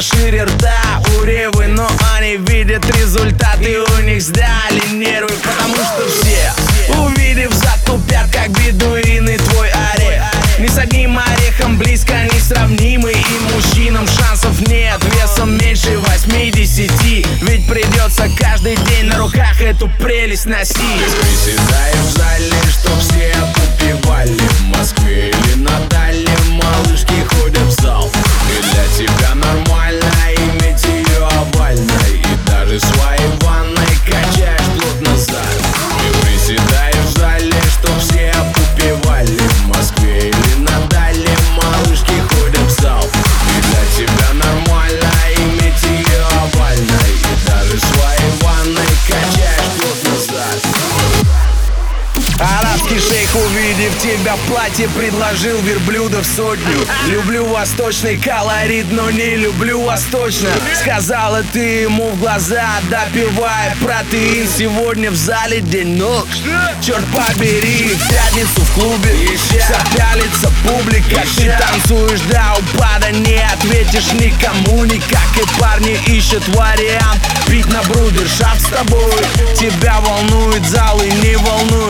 шире рта у Ревы Но они видят результаты. У них сдали нервы Потому что все, увидев затупят как бедуины твой орех. Ни с одним орехом близко несравнимый И мужчинам шансов нет. Весом меньше 80 Ведь придется каждый день на руках эту прелесть носить. Приседаешь в зале, чтоб все Арабский шейх, увидев тебя в платье, предложил верблюдов сотню. Люблю восточный колорит, но не люблю восточно. Сказала ты ему в глаза, допивая протеин. Сегодня в зале день ног Черт побери, в пятницу в клубе. Вся пялится публика Ты танцуешь до упада, не ответишь никому. Никак и парни ищут вариант. Пить на брудершафт с тобой. Тебя волнует зал и не волнует